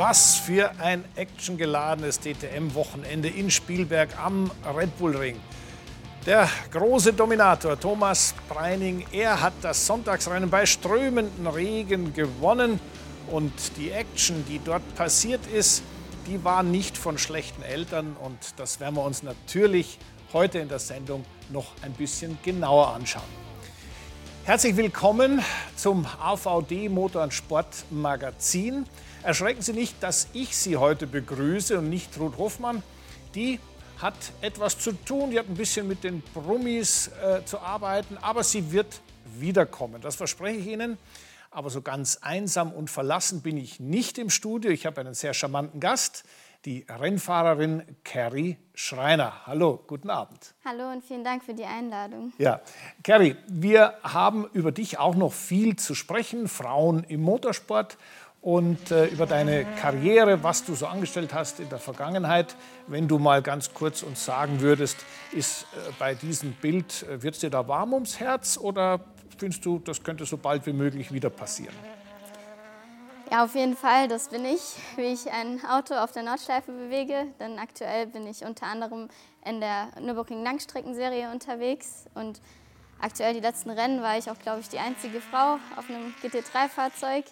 was für ein actiongeladenes DTM-Wochenende in Spielberg am Red Bull Ring. Der große Dominator Thomas Breining, er hat das Sonntagsrennen bei strömendem Regen gewonnen. Und die Action, die dort passiert ist, die war nicht von schlechten Eltern. Und das werden wir uns natürlich heute in der Sendung noch ein bisschen genauer anschauen. Herzlich willkommen zum AVD Motor- und Sportmagazin. Erschrecken Sie nicht, dass ich Sie heute begrüße und nicht Ruth Hoffmann. Die hat etwas zu tun, die hat ein bisschen mit den Brummis äh, zu arbeiten, aber sie wird wiederkommen. Das verspreche ich Ihnen. Aber so ganz einsam und verlassen bin ich nicht im Studio. Ich habe einen sehr charmanten Gast, die Rennfahrerin Carrie Schreiner. Hallo, guten Abend. Hallo und vielen Dank für die Einladung. Ja, Carrie, wir haben über dich auch noch viel zu sprechen. Frauen im Motorsport und äh, über deine Karriere, was du so angestellt hast in der Vergangenheit. Wenn du mal ganz kurz uns sagen würdest, ist äh, bei diesem Bild, äh, wird es dir da warm ums Herz oder findest du, das könnte so bald wie möglich wieder passieren? Ja, auf jeden Fall, das bin ich, wie ich ein Auto auf der Nordschleife bewege. Denn aktuell bin ich unter anderem in der Nürburgring Langstreckenserie unterwegs und aktuell die letzten Rennen war ich auch, glaube ich, die einzige Frau auf einem GT3-Fahrzeug.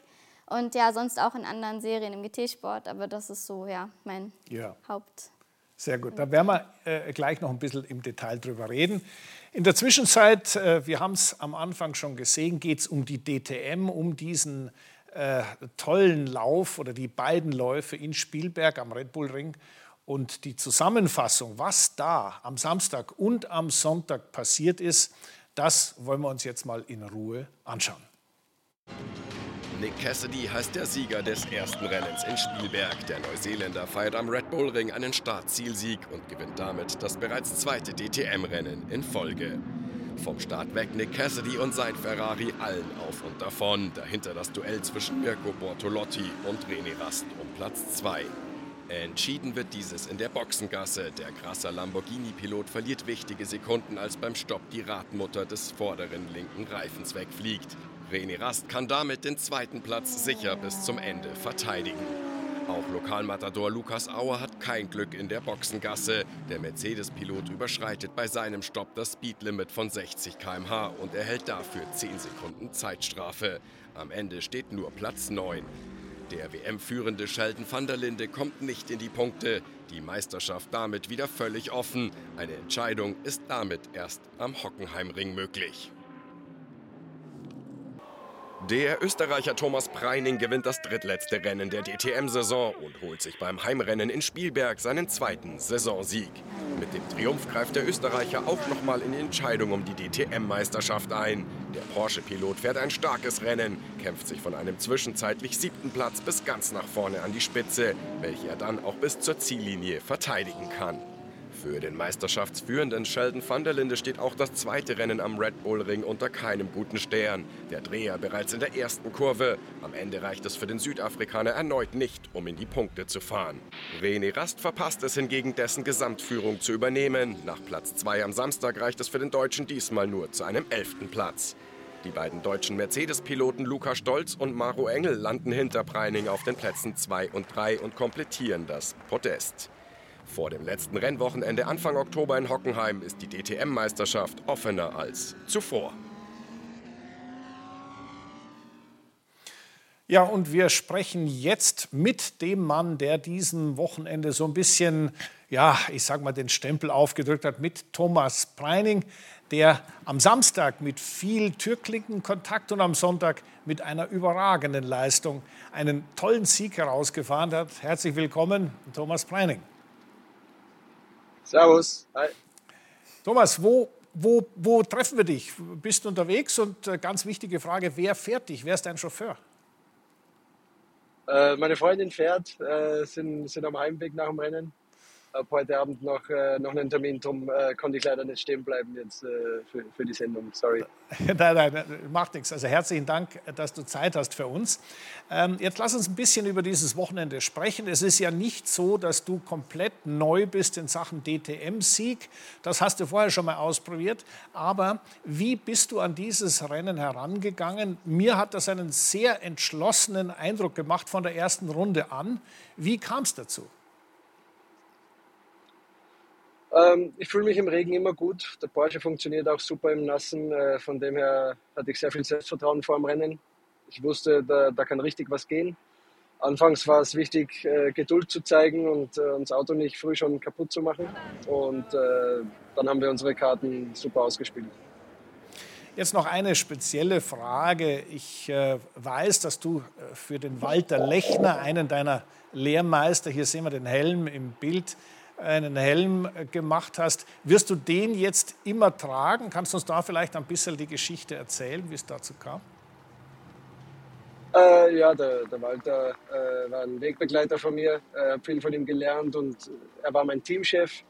Und ja, sonst auch in anderen Serien im GT-Sport, aber das ist so, ja, mein ja. Haupt. Sehr gut, da werden wir äh, gleich noch ein bisschen im Detail drüber reden. In der Zwischenzeit, äh, wir haben es am Anfang schon gesehen, geht es um die DTM, um diesen äh, tollen Lauf oder die beiden Läufe in Spielberg am Red Bull Ring. Und die Zusammenfassung, was da am Samstag und am Sonntag passiert ist, das wollen wir uns jetzt mal in Ruhe anschauen. Nick Cassidy heißt der Sieger des ersten Rennens in Spielberg. Der Neuseeländer feiert am Red Bull Ring einen Startzielsieg und gewinnt damit das bereits zweite DTM-Rennen in Folge. Vom Start weg Nick Cassidy und sein Ferrari allen auf und davon. Dahinter das Duell zwischen Mirko Bortolotti und René Rast um Platz 2. Entschieden wird dieses in der Boxengasse. Der krasser Lamborghini-Pilot verliert wichtige Sekunden, als beim Stopp die Radmutter des vorderen linken Reifens wegfliegt. René Rast kann damit den zweiten Platz sicher bis zum Ende verteidigen. Auch Lokalmatador Lukas Auer hat kein Glück in der Boxengasse. Der Mercedes-Pilot überschreitet bei seinem Stopp das Speedlimit von 60 km/h und erhält dafür 10 Sekunden Zeitstrafe. Am Ende steht nur Platz 9. Der WM-führende Sheldon van der Linde kommt nicht in die Punkte. Die Meisterschaft damit wieder völlig offen. Eine Entscheidung ist damit erst am Hockenheimring möglich. Der Österreicher Thomas Preining gewinnt das drittletzte Rennen der DTM-Saison und holt sich beim Heimrennen in Spielberg seinen zweiten Saisonsieg. Mit dem Triumph greift der Österreicher auch nochmal in die Entscheidung um die DTM-Meisterschaft ein. Der Porsche-Pilot fährt ein starkes Rennen, kämpft sich von einem zwischenzeitlich siebten Platz bis ganz nach vorne an die Spitze, welche er dann auch bis zur Ziellinie verteidigen kann. Für den Meisterschaftsführenden Sheldon van der Linde steht auch das zweite Rennen am Red Bull Ring unter keinem guten Stern. Der Dreher bereits in der ersten Kurve. Am Ende reicht es für den Südafrikaner erneut nicht, um in die Punkte zu fahren. René Rast verpasst es hingegen, dessen Gesamtführung zu übernehmen. Nach Platz 2 am Samstag reicht es für den Deutschen diesmal nur zu einem elften Platz. Die beiden deutschen Mercedes-Piloten Luca Stolz und Maro Engel landen hinter Preining auf den Plätzen 2 und 3 und komplettieren das Podest. Vor dem letzten Rennwochenende Anfang Oktober in Hockenheim ist die DTM-Meisterschaft offener als zuvor. Ja, und wir sprechen jetzt mit dem Mann, der diesem Wochenende so ein bisschen, ja, ich sag mal, den Stempel aufgedrückt hat, mit Thomas Preining, der am Samstag mit viel Türklinkenkontakt und am Sonntag mit einer überragenden Leistung einen tollen Sieg herausgefahren hat. Herzlich willkommen, Thomas Preining. Servus. Hi. Thomas, wo, wo, wo treffen wir dich? Bist du unterwegs? Und äh, ganz wichtige Frage, wer fährt dich? Wer ist dein Chauffeur? Äh, meine Freundin fährt, äh, sind, sind am Heimweg nach dem Rennen. Habe heute Abend noch, äh, noch einen Termin, darum äh, konnte ich leider nicht stehen bleiben jetzt äh, für, für die Sendung. Sorry. nein, nein, macht nichts. Also herzlichen Dank, dass du Zeit hast für uns. Ähm, jetzt lass uns ein bisschen über dieses Wochenende sprechen. Es ist ja nicht so, dass du komplett neu bist in Sachen DTM-Sieg. Das hast du vorher schon mal ausprobiert. Aber wie bist du an dieses Rennen herangegangen? Mir hat das einen sehr entschlossenen Eindruck gemacht von der ersten Runde an. Wie kam es dazu? Ähm, ich fühle mich im Regen immer gut. Der Porsche funktioniert auch super im Nassen. Äh, von dem her hatte ich sehr viel Selbstvertrauen vor dem Rennen. Ich wusste, da, da kann richtig was gehen. Anfangs war es wichtig, äh, Geduld zu zeigen und äh, das Auto nicht früh schon kaputt zu machen. Und äh, dann haben wir unsere Karten super ausgespielt. Jetzt noch eine spezielle Frage. Ich äh, weiß, dass du äh, für den Walter Lechner, einen deiner Lehrmeister, hier sehen wir den Helm im Bild, einen Helm gemacht hast. Wirst du den jetzt immer tragen? Kannst du uns da vielleicht ein bisschen die Geschichte erzählen, wie es dazu kam? Äh, ja, der, der Walter äh, war ein Wegbegleiter von mir, äh, viel von ihm gelernt und er war mein Teamchef.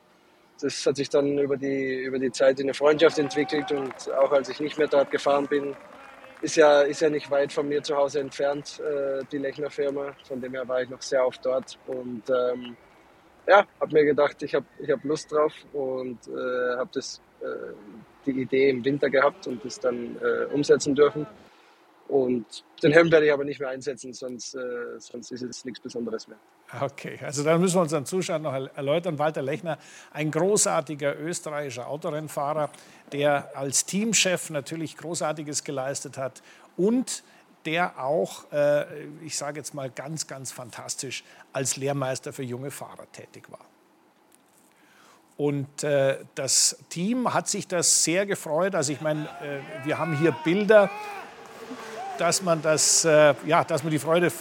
Das hat sich dann über die, über die Zeit in eine Freundschaft entwickelt und auch als ich nicht mehr dort gefahren bin, ist ja, ist ja nicht weit von mir zu Hause entfernt, äh, die Lechner Firma. Von dem her war ich noch sehr oft dort und ähm, ja, habe mir gedacht, ich habe ich hab Lust drauf und äh, habe äh, die Idee im Winter gehabt und das dann äh, umsetzen dürfen. Und den Helm werde ich aber nicht mehr einsetzen, sonst, äh, sonst ist es nichts Besonderes mehr. Okay, also dann müssen wir unseren Zuschauern noch erläutern. Walter Lechner, ein großartiger österreichischer Autorennfahrer, der als Teamchef natürlich Großartiges geleistet hat und der auch, äh, ich sage jetzt mal ganz, ganz fantastisch, als Lehrmeister für junge Fahrer tätig war. Und äh, das Team hat sich das sehr gefreut. Also ich meine, äh, wir haben hier Bilder, dass man, das, äh, ja, dass man die Freude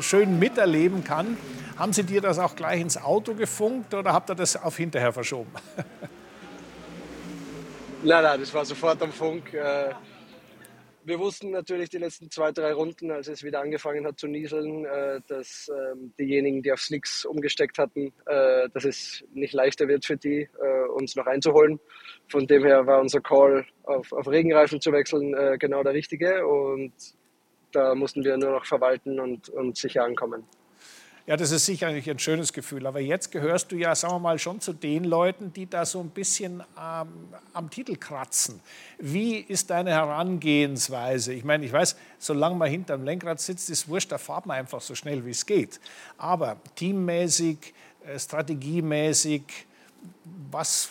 schön miterleben kann. Haben Sie dir das auch gleich ins Auto gefunkt oder habt ihr das auf hinterher verschoben? nein, nein, das war sofort am Funk. Wir wussten natürlich die letzten zwei, drei Runden, als es wieder angefangen hat zu nieseln, äh, dass ähm, diejenigen, die auf Slicks umgesteckt hatten, äh, dass es nicht leichter wird für die, äh, uns noch einzuholen. Von dem her war unser Call, auf, auf Regenreifen zu wechseln, äh, genau der richtige. Und da mussten wir nur noch verwalten und, und sicher ankommen. Ja, das ist sicherlich ein schönes Gefühl. Aber jetzt gehörst du ja, sagen wir mal, schon zu den Leuten, die da so ein bisschen ähm, am Titel kratzen. Wie ist deine Herangehensweise? Ich meine, ich weiß, solange man hinterm Lenkrad sitzt, ist wurscht, da fahrt man einfach so schnell, wie es geht. Aber teammäßig, äh, strategiemäßig, was,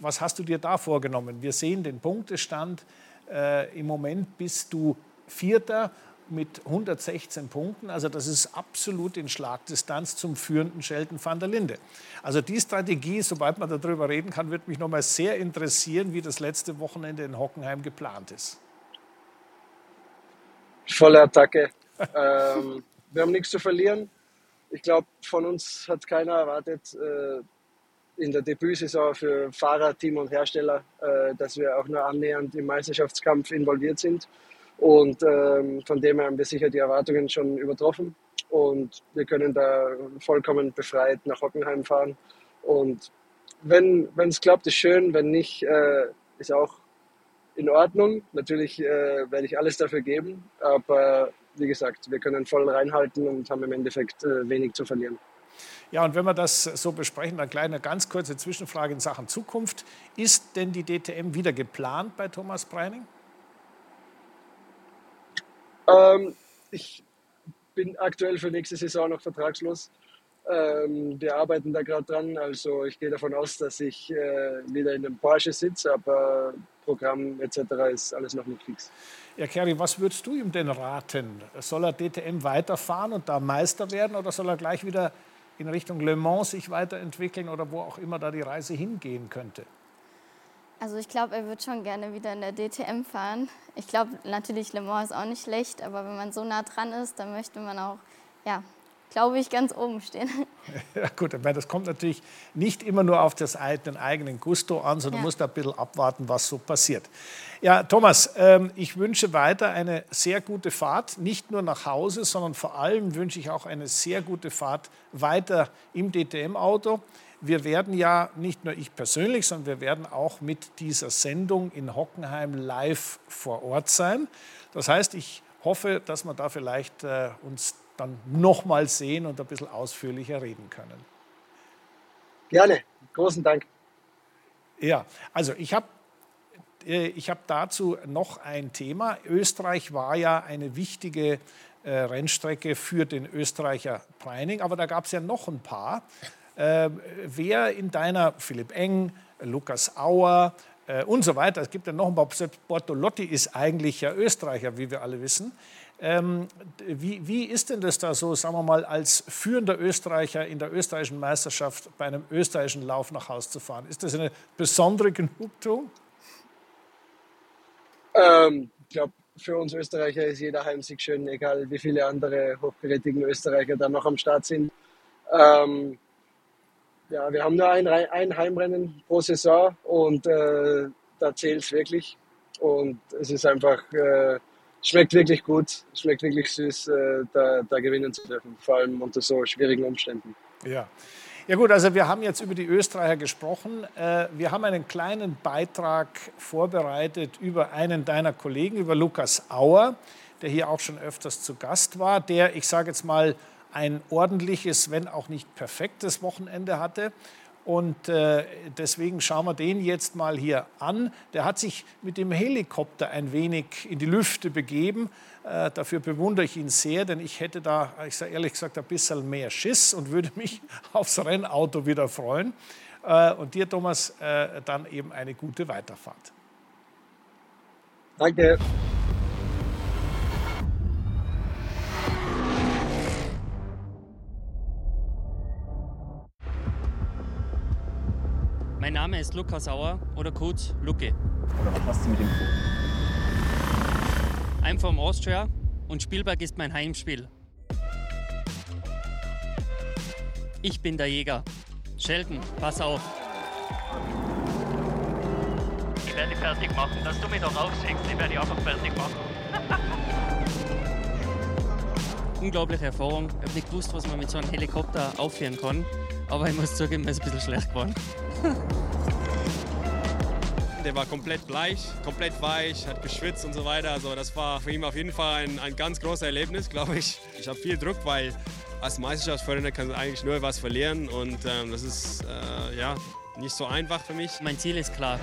was hast du dir da vorgenommen? Wir sehen den Punktestand. Äh, Im Moment bist du Vierter mit 116 Punkten. Also das ist absolut in Schlagdistanz zum führenden Sheldon van der Linde. Also die Strategie, sobald man darüber reden kann, wird mich nochmal sehr interessieren, wie das letzte Wochenende in Hockenheim geplant ist. Volle Attacke. ähm, wir haben nichts zu verlieren. Ich glaube, von uns hat keiner erwartet, äh, in der Debütsaison für Fahrer, Team und Hersteller, äh, dass wir auch nur annähernd im Meisterschaftskampf involviert sind. Und ähm, von dem her haben wir sicher die Erwartungen schon übertroffen. Und wir können da vollkommen befreit nach Hockenheim fahren. Und wenn es klappt, ist schön. Wenn nicht, äh, ist auch in Ordnung. Natürlich äh, werde ich alles dafür geben. Aber wie gesagt, wir können voll reinhalten und haben im Endeffekt äh, wenig zu verlieren. Ja, und wenn wir das so besprechen, eine kleine ganz kurze Zwischenfrage in Sachen Zukunft. Ist denn die DTM wieder geplant bei Thomas Breining? Ähm, ich bin aktuell für nächste Saison noch vertragslos. Ähm, wir arbeiten da gerade dran. Also ich gehe davon aus, dass ich äh, wieder in einem Porsche sitze, aber Programm etc. ist alles noch nicht fix. Ja, Kerry, was würdest du ihm denn raten? Soll er DTM weiterfahren und da Meister werden oder soll er gleich wieder in Richtung Le Mans sich weiterentwickeln oder wo auch immer da die Reise hingehen könnte? Also ich glaube, er wird schon gerne wieder in der DTM fahren. Ich glaube natürlich, Le Mans ist auch nicht schlecht, aber wenn man so nah dran ist, dann möchte man auch ja, glaube ich, ganz oben stehen. Ja gut, aber das kommt natürlich nicht immer nur auf das, den eigenen Gusto an, sondern ja. du musst ein bisschen abwarten, was so passiert. Ja, Thomas, ähm, ich wünsche weiter eine sehr gute Fahrt, nicht nur nach Hause, sondern vor allem wünsche ich auch eine sehr gute Fahrt weiter im DTM-Auto. Wir werden ja, nicht nur ich persönlich, sondern wir werden auch mit dieser Sendung in Hockenheim live vor Ort sein. Das heißt, ich hoffe, dass wir da vielleicht äh, uns dann nochmal sehen und ein bisschen ausführlicher reden können. Gerne, großen Dank. Ja, also ich habe äh, ich hab dazu noch ein Thema. Österreich war ja eine wichtige äh, Rennstrecke für den Österreicher Preining, aber da gab es ja noch ein paar. Äh, wer in deiner, Philipp Eng, Lukas Auer äh, und so weiter, es gibt ja noch ein paar, selbst Bortolotti ist eigentlich ja Österreicher, wie wir alle wissen. Ähm, wie, wie, ist denn das da so, sagen wir mal, als führender Österreicher in der österreichischen Meisterschaft bei einem österreichischen Lauf nach Hause zu fahren? Ist das eine besondere Genugtuung? Ähm, ich glaube, für uns Österreicher ist jeder Heimsieg schön, egal wie viele andere hochkarätigen Österreicher da noch am Start sind. Ähm, ja, wir haben nur ein, ein Heimrennen pro Saison und äh, da zählt es wirklich. Und es ist einfach äh, schmeckt wirklich gut, schmeckt wirklich süß, äh, da, da gewinnen zu dürfen, vor allem unter so schwierigen Umständen. Ja. Ja gut, also wir haben jetzt über die Österreicher gesprochen. Äh, wir haben einen kleinen Beitrag vorbereitet über einen deiner Kollegen, über Lukas Auer, der hier auch schon öfters zu Gast war, der, ich sage jetzt mal, ein ordentliches, wenn auch nicht perfektes Wochenende hatte. Und äh, deswegen schauen wir den jetzt mal hier an. Der hat sich mit dem Helikopter ein wenig in die Lüfte begeben. Äh, dafür bewundere ich ihn sehr, denn ich hätte da, ich sage ehrlich gesagt, ein bisschen mehr Schiss und würde mich aufs Rennauto wieder freuen. Äh, und dir, Thomas, dann eben eine gute Weiterfahrt. Danke. Name ist Lukas Sauer oder kurz Luke. Oder was hast du mit ihm vor? I'm from Austria und Spielberg ist mein Heimspiel. Ich bin der Jäger. Sheldon, pass auf. Ich werde dich fertig machen, dass du mich doch aufsiegst. Ich werde dich einfach fertig machen. Unglaubliche Erfahrung. Ich habe nicht gewusst, was man mit so einem Helikopter aufführen kann. Aber ich muss zugeben, es ist ein bisschen schlecht geworden. Der war komplett bleich, komplett weich, hat geschwitzt und so weiter. Also das war für ihn auf jeden Fall ein, ein ganz großes Erlebnis, glaube ich. Ich habe viel Druck, weil als Meisterschaftsförderer kann eigentlich nur was verlieren und ähm, das ist äh, ja nicht so einfach für mich. Mein Ziel ist klar.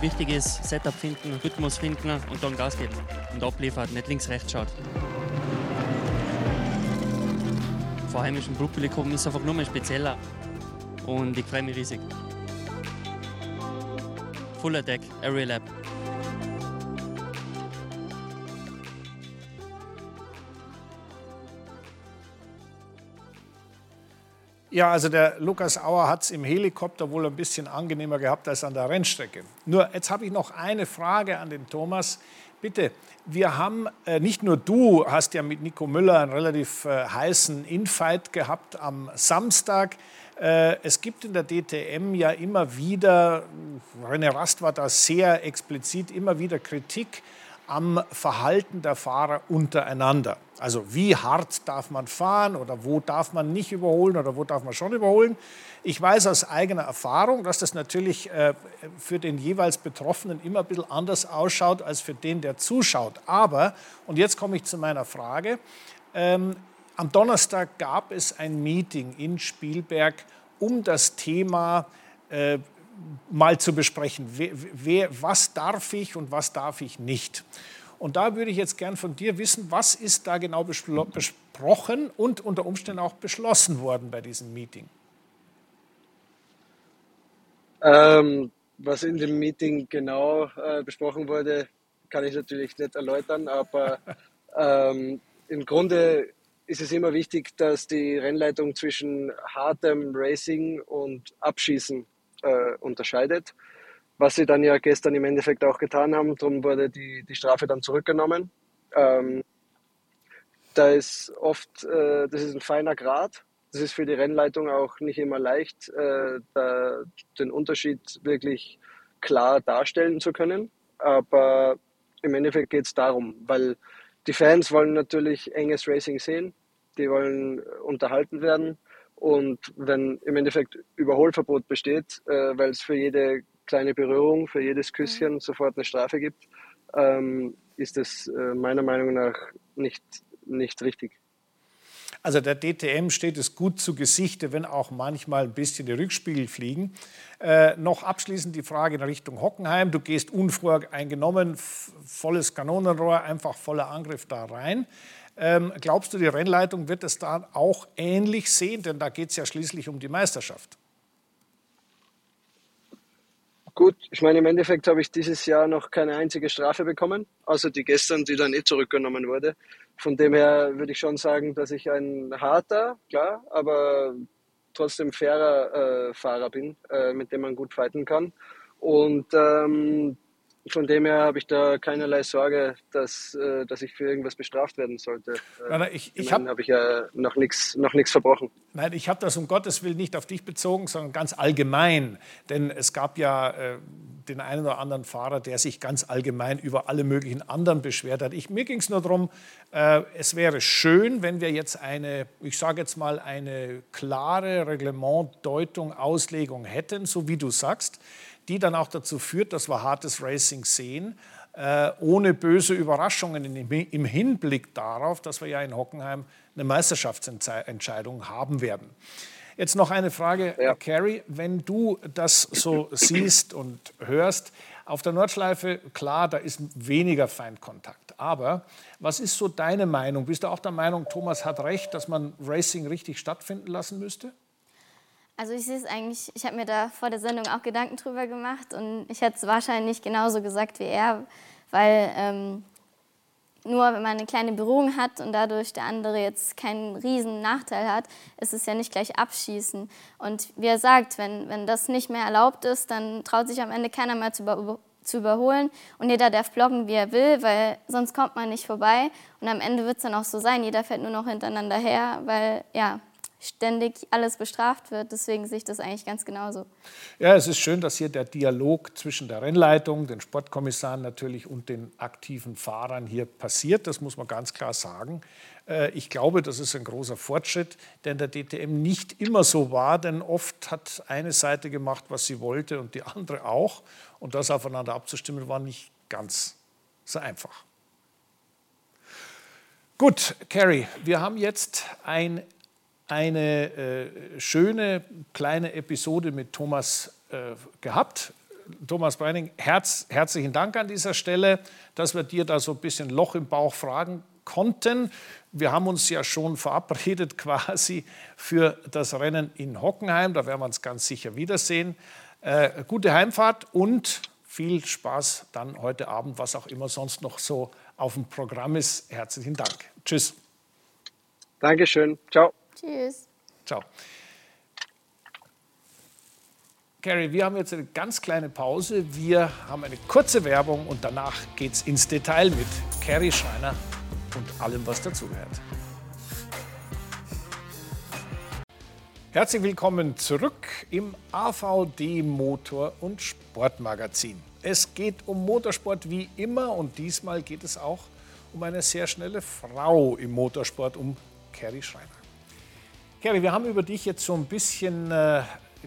Wichtig ist Setup finden, Rhythmus finden und dann Gas geben und abliefern, nicht links rechts schaut. Vor heimischem Publikum ist einfach nur mal spezieller. Und ich freue mich riesig. Full Attack, Area Lab. Ja, also der Lukas Auer hat es im Helikopter wohl ein bisschen angenehmer gehabt als an der Rennstrecke. Nur jetzt habe ich noch eine Frage an den Thomas. Bitte, wir haben, äh, nicht nur du hast ja mit Nico Müller einen relativ äh, heißen Infight gehabt am Samstag. Äh, es gibt in der DTM ja immer wieder, René Rast war da sehr explizit, immer wieder Kritik am Verhalten der Fahrer untereinander. Also wie hart darf man fahren oder wo darf man nicht überholen oder wo darf man schon überholen. Ich weiß aus eigener Erfahrung, dass das natürlich äh, für den jeweils Betroffenen immer ein bisschen anders ausschaut als für den, der zuschaut. Aber, und jetzt komme ich zu meiner Frage, ähm, am Donnerstag gab es ein Meeting in Spielberg, um das Thema äh, mal zu besprechen. Wer, wer, was darf ich und was darf ich nicht? Und da würde ich jetzt gern von dir wissen, was ist da genau besprochen und unter Umständen auch beschlossen worden bei diesem Meeting? Ähm, was in dem Meeting genau äh, besprochen wurde, kann ich natürlich nicht erläutern, aber ähm, im Grunde ist es immer wichtig, dass die Rennleitung zwischen hartem Racing und Abschießen äh, unterscheidet. Was sie dann ja gestern im Endeffekt auch getan haben, darum wurde die, die Strafe dann zurückgenommen. Ähm, da ist oft, äh, das ist ein feiner Grad. Das ist für die Rennleitung auch nicht immer leicht, äh, da, den Unterschied wirklich klar darstellen zu können. Aber im Endeffekt geht es darum, weil die Fans wollen natürlich enges Racing sehen, die wollen unterhalten werden. Und wenn im Endeffekt Überholverbot besteht, äh, weil es für jede kleine Berührung, für jedes Küsschen mhm. sofort eine Strafe gibt, ähm, ist das äh, meiner Meinung nach nicht, nicht richtig. Also der DTM steht es gut zu Gesichte, wenn auch manchmal ein bisschen die Rückspiegel fliegen. Äh, noch abschließend die Frage in Richtung Hockenheim. Du gehst unvoreingenommen, volles Kanonenrohr, einfach voller Angriff da rein. Ähm, glaubst du, die Rennleitung wird es da auch ähnlich sehen? Denn da geht es ja schließlich um die Meisterschaft. Gut, ich meine, im Endeffekt habe ich dieses Jahr noch keine einzige Strafe bekommen, außer die gestern, die dann eh zurückgenommen wurde. Von dem her würde ich schon sagen, dass ich ein harter, klar, aber trotzdem fairer äh, Fahrer bin, äh, mit dem man gut fighten kann. Und ähm, von dem her habe ich da keinerlei Sorge, dass, äh, dass ich für irgendwas bestraft werden sollte. Nein, nein, ich, ich habe hab ich ja noch nichts noch verbrochen. Nein, ich habe das um Gottes Willen nicht auf dich bezogen, sondern ganz allgemein. Denn es gab ja äh, den einen oder anderen Fahrer, der sich ganz allgemein über alle möglichen anderen beschwert hat. Ich, mir ging es nur darum, äh, es wäre schön, wenn wir jetzt eine, ich sage jetzt mal, eine klare Reglementdeutung, Auslegung hätten, so wie du sagst die dann auch dazu führt, dass wir hartes Racing sehen, äh, ohne böse Überraschungen im Hinblick darauf, dass wir ja in Hockenheim eine Meisterschaftsentscheidung haben werden. Jetzt noch eine Frage, ja. Carrie, wenn du das so siehst und hörst, auf der Nordschleife, klar, da ist weniger Feindkontakt. Aber was ist so deine Meinung? Bist du auch der Meinung, Thomas hat recht, dass man Racing richtig stattfinden lassen müsste? Also ich sehe es eigentlich, ich habe mir da vor der Sendung auch Gedanken drüber gemacht und ich hätte es wahrscheinlich genauso gesagt wie er, weil ähm, nur wenn man eine kleine Berührung hat und dadurch der andere jetzt keinen riesen Nachteil hat, ist es ja nicht gleich abschießen. Und wie er sagt, wenn, wenn das nicht mehr erlaubt ist, dann traut sich am Ende keiner mehr zu, über, zu überholen und jeder darf blocken, wie er will, weil sonst kommt man nicht vorbei. Und am Ende wird es dann auch so sein, jeder fährt nur noch hintereinander her, weil ja, ständig alles bestraft wird. Deswegen sehe ich das eigentlich ganz genauso. Ja, es ist schön, dass hier der Dialog zwischen der Rennleitung, den Sportkommissaren natürlich und den aktiven Fahrern hier passiert. Das muss man ganz klar sagen. Äh, ich glaube, das ist ein großer Fortschritt, der in der DTM nicht immer so war, denn oft hat eine Seite gemacht, was sie wollte und die andere auch. Und das aufeinander abzustimmen, war nicht ganz so einfach. Gut, Carrie, wir haben jetzt ein eine äh, schöne kleine Episode mit Thomas äh, gehabt. Thomas Breining, herz, herzlichen Dank an dieser Stelle, dass wir dir da so ein bisschen Loch im Bauch fragen konnten. Wir haben uns ja schon verabredet quasi für das Rennen in Hockenheim. Da werden wir uns ganz sicher wiedersehen. Äh, gute Heimfahrt und viel Spaß dann heute Abend, was auch immer sonst noch so auf dem Programm ist. Herzlichen Dank. Tschüss. Dankeschön. Ciao. Tschüss. Ciao. Carrie, wir haben jetzt eine ganz kleine Pause. Wir haben eine kurze Werbung und danach geht es ins Detail mit Carrie Schreiner und allem, was dazugehört. Herzlich willkommen zurück im AVD Motor- und Sportmagazin. Es geht um Motorsport wie immer und diesmal geht es auch um eine sehr schnelle Frau im Motorsport, um Carrie Schreiner. Kerry, wir haben über dich jetzt so ein bisschen äh,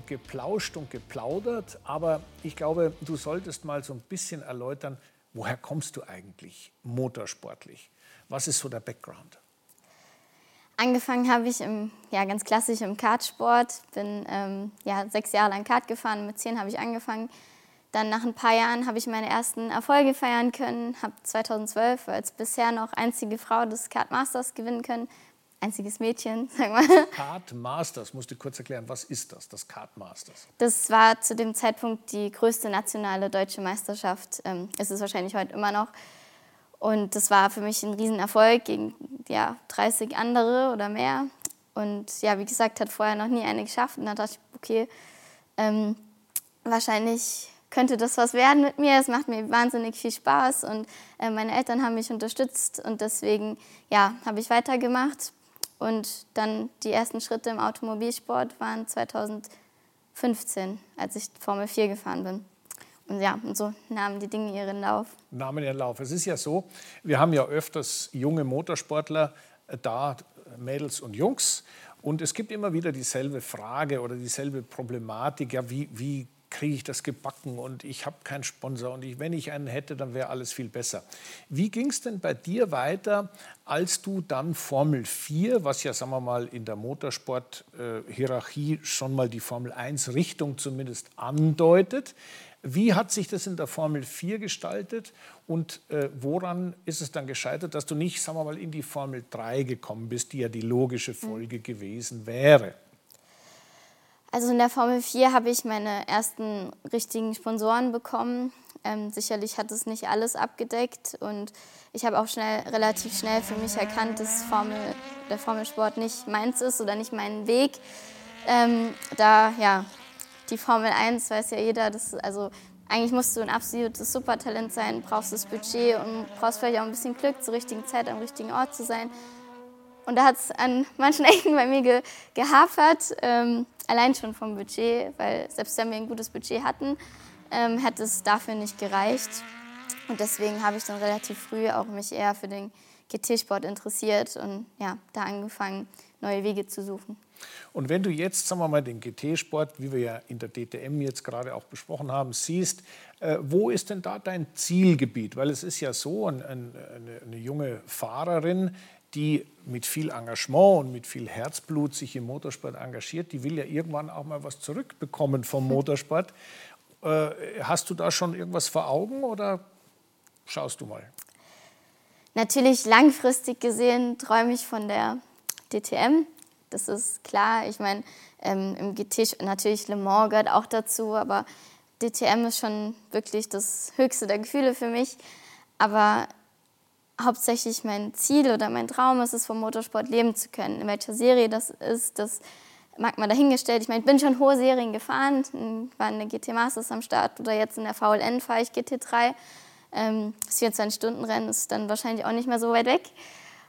geplauscht und geplaudert, aber ich glaube, du solltest mal so ein bisschen erläutern, woher kommst du eigentlich motorsportlich? Was ist so der Background? Angefangen habe ich im, ja, ganz klassisch im Kartsport. Bin ähm, ja, sechs Jahre lang Kart gefahren. Mit zehn habe ich angefangen. Dann nach ein paar Jahren habe ich meine ersten Erfolge feiern können. Habe 2012 als bisher noch einzige Frau des Kart Masters gewinnen können einziges Mädchen, sag mal. Kart Masters, musst du kurz erklären, was ist das, das Kart Masters? Das war zu dem Zeitpunkt die größte nationale deutsche Meisterschaft. Ähm, ist es wahrscheinlich heute immer noch. Und das war für mich ein Riesenerfolg gegen ja, 30 andere oder mehr. Und ja, wie gesagt, hat vorher noch nie eine geschafft. Und dann dachte ich, okay, ähm, wahrscheinlich könnte das was werden mit mir. Es macht mir wahnsinnig viel Spaß und äh, meine Eltern haben mich unterstützt und deswegen ja, habe ich weitergemacht. Und dann die ersten Schritte im Automobilsport waren 2015, als ich Formel 4 gefahren bin. Und ja, und so nahmen die Dinge ihren Lauf. Nahmen ihren Lauf. Es ist ja so, wir haben ja öfters junge Motorsportler äh, da, Mädels und Jungs. Und es gibt immer wieder dieselbe Frage oder dieselbe Problematik, ja, wie, wie kriege ich das gebacken und ich habe keinen Sponsor und ich, wenn ich einen hätte, dann wäre alles viel besser. Wie ging es denn bei dir weiter, als du dann Formel 4, was ja, sagen wir mal, in der Motorsport-Hierarchie schon mal die Formel 1 Richtung zumindest andeutet, wie hat sich das in der Formel 4 gestaltet und äh, woran ist es dann gescheitert, dass du nicht, sagen wir mal, in die Formel 3 gekommen bist, die ja die logische Folge mhm. gewesen wäre? Also in der Formel 4 habe ich meine ersten richtigen Sponsoren bekommen. Ähm, sicherlich hat es nicht alles abgedeckt und ich habe auch schnell, relativ schnell für mich erkannt, dass Formel, der Formelsport nicht meins ist oder nicht mein Weg. Ähm, da ja, die Formel 1 weiß ja jeder, dass, also eigentlich musst du ein absolutes Supertalent sein, brauchst das Budget und brauchst vielleicht auch ein bisschen Glück, zur richtigen Zeit am richtigen Ort zu sein. Und da hat es an manchen Ecken bei mir ge gehapert, ähm, allein schon vom Budget, weil selbst wenn wir ein gutes Budget hatten, ähm, hätte es dafür nicht gereicht. Und deswegen habe ich dann relativ früh auch mich eher für den GT-Sport interessiert und ja, da angefangen, neue Wege zu suchen. Und wenn du jetzt, sagen wir mal, den GT-Sport, wie wir ja in der DTM jetzt gerade auch besprochen haben, siehst, äh, wo ist denn da dein Zielgebiet? Weil es ist ja so, ein, ein, eine, eine junge Fahrerin, die mit viel Engagement und mit viel Herzblut sich im Motorsport engagiert, die will ja irgendwann auch mal was zurückbekommen vom Motorsport. Äh, hast du da schon irgendwas vor Augen oder schaust du mal? Natürlich langfristig gesehen träume ich von der DTM das ist klar. Ich meine, ähm, im GT natürlich Le Mans gehört auch dazu, aber DTM ist schon wirklich das höchste der Gefühle für mich. Aber hauptsächlich mein Ziel oder mein Traum ist es, vom Motorsport leben zu können. In welcher Serie das ist, das mag man dahingestellt. Ich meine, ich bin schon hohe Serien gefahren, war in der GT Masters am Start oder jetzt in der VLN fahre ich GT3. Ähm, das 24-Stunden-Rennen ist dann wahrscheinlich auch nicht mehr so weit weg.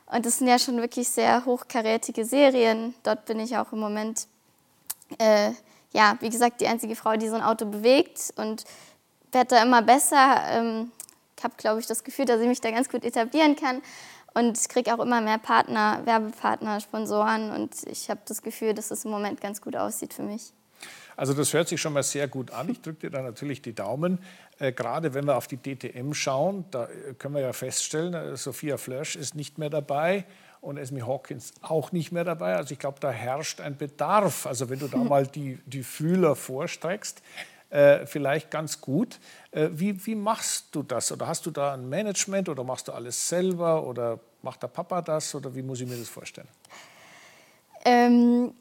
Und das sind ja schon wirklich sehr hochkarätige Serien. Dort bin ich auch im Moment, äh, ja, wie gesagt, die einzige Frau, die so ein Auto bewegt und werde da immer besser. Ähm, habe, glaube ich, das Gefühl, dass ich mich da ganz gut etablieren kann und kriege auch immer mehr Partner, Werbepartner, Sponsoren und ich habe das Gefühl, dass es im Moment ganz gut aussieht für mich. Also das hört sich schon mal sehr gut an. Ich drücke dir da natürlich die Daumen. Äh, gerade wenn wir auf die DTM schauen, da äh, können wir ja feststellen, äh, Sophia Flörsch ist nicht mehr dabei und Esme Hawkins auch nicht mehr dabei. Also ich glaube, da herrscht ein Bedarf. Also wenn du da mal die, die Fühler vorstreckst, äh, vielleicht ganz gut. Äh, wie, wie machst du das? Oder hast du da ein Management oder machst du alles selber oder macht der Papa das oder wie muss ich mir das vorstellen? Ähm,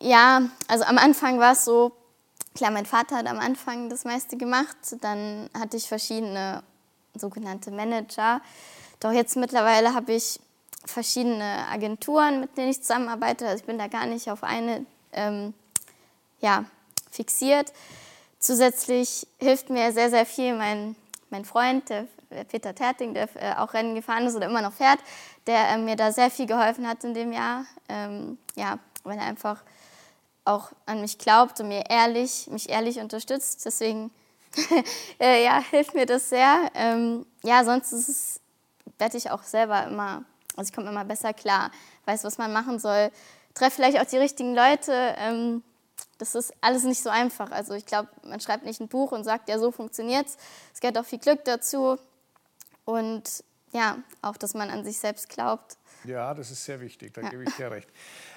ja, also am Anfang war es so, Klar, mein Vater hat am Anfang das meiste gemacht. Dann hatte ich verschiedene sogenannte Manager. Doch jetzt mittlerweile habe ich verschiedene Agenturen, mit denen ich zusammenarbeite. Also ich bin da gar nicht auf eine ähm, ja, fixiert. Zusätzlich hilft mir sehr, sehr viel mein, mein Freund, der Peter Terting, der äh, auch Rennen gefahren ist oder immer noch fährt, der äh, mir da sehr viel geholfen hat in dem Jahr. Ähm, ja, weil er einfach auch an mich glaubt und mir ehrlich, mich ehrlich unterstützt. Deswegen äh, ja, hilft mir das sehr. Ähm, ja, sonst werde ich auch selber immer, also ich komme immer besser klar, weiß, was man machen soll, treffe vielleicht auch die richtigen Leute. Ähm, das ist alles nicht so einfach. Also ich glaube, man schreibt nicht ein Buch und sagt, ja, so funktioniert es. Es gehört auch viel Glück dazu und ja, auch, dass man an sich selbst glaubt. Ja, das ist sehr wichtig, da ja. gebe ich dir recht.